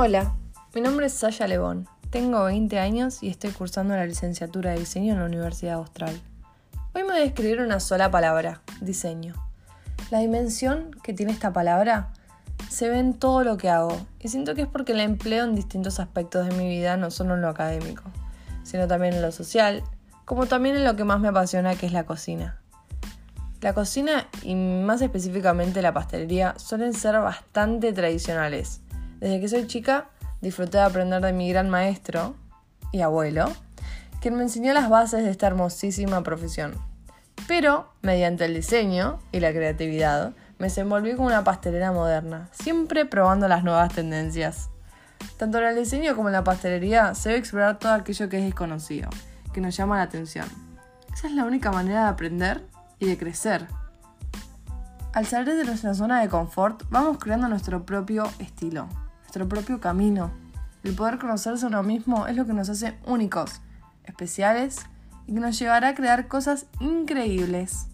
Hola, mi nombre es Sasha Lebón. Tengo 20 años y estoy cursando la licenciatura de diseño en la Universidad Austral. Hoy me voy a escribir una sola palabra, diseño. La dimensión que tiene esta palabra se ve en todo lo que hago y siento que es porque la empleo en distintos aspectos de mi vida, no solo en lo académico, sino también en lo social, como también en lo que más me apasiona, que es la cocina. La cocina y más específicamente la pastelería suelen ser bastante tradicionales. Desde que soy chica disfruté de aprender de mi gran maestro y abuelo, quien me enseñó las bases de esta hermosísima profesión. Pero, mediante el diseño y la creatividad, me desenvolví como una pastelera moderna, siempre probando las nuevas tendencias. Tanto en el diseño como en la pastelería se debe explorar todo aquello que es desconocido, que nos llama la atención. Esa es la única manera de aprender y de crecer. Al salir de nuestra zona de confort, vamos creando nuestro propio estilo, nuestro propio camino. El poder conocerse a uno mismo es lo que nos hace únicos, especiales y que nos llevará a crear cosas increíbles.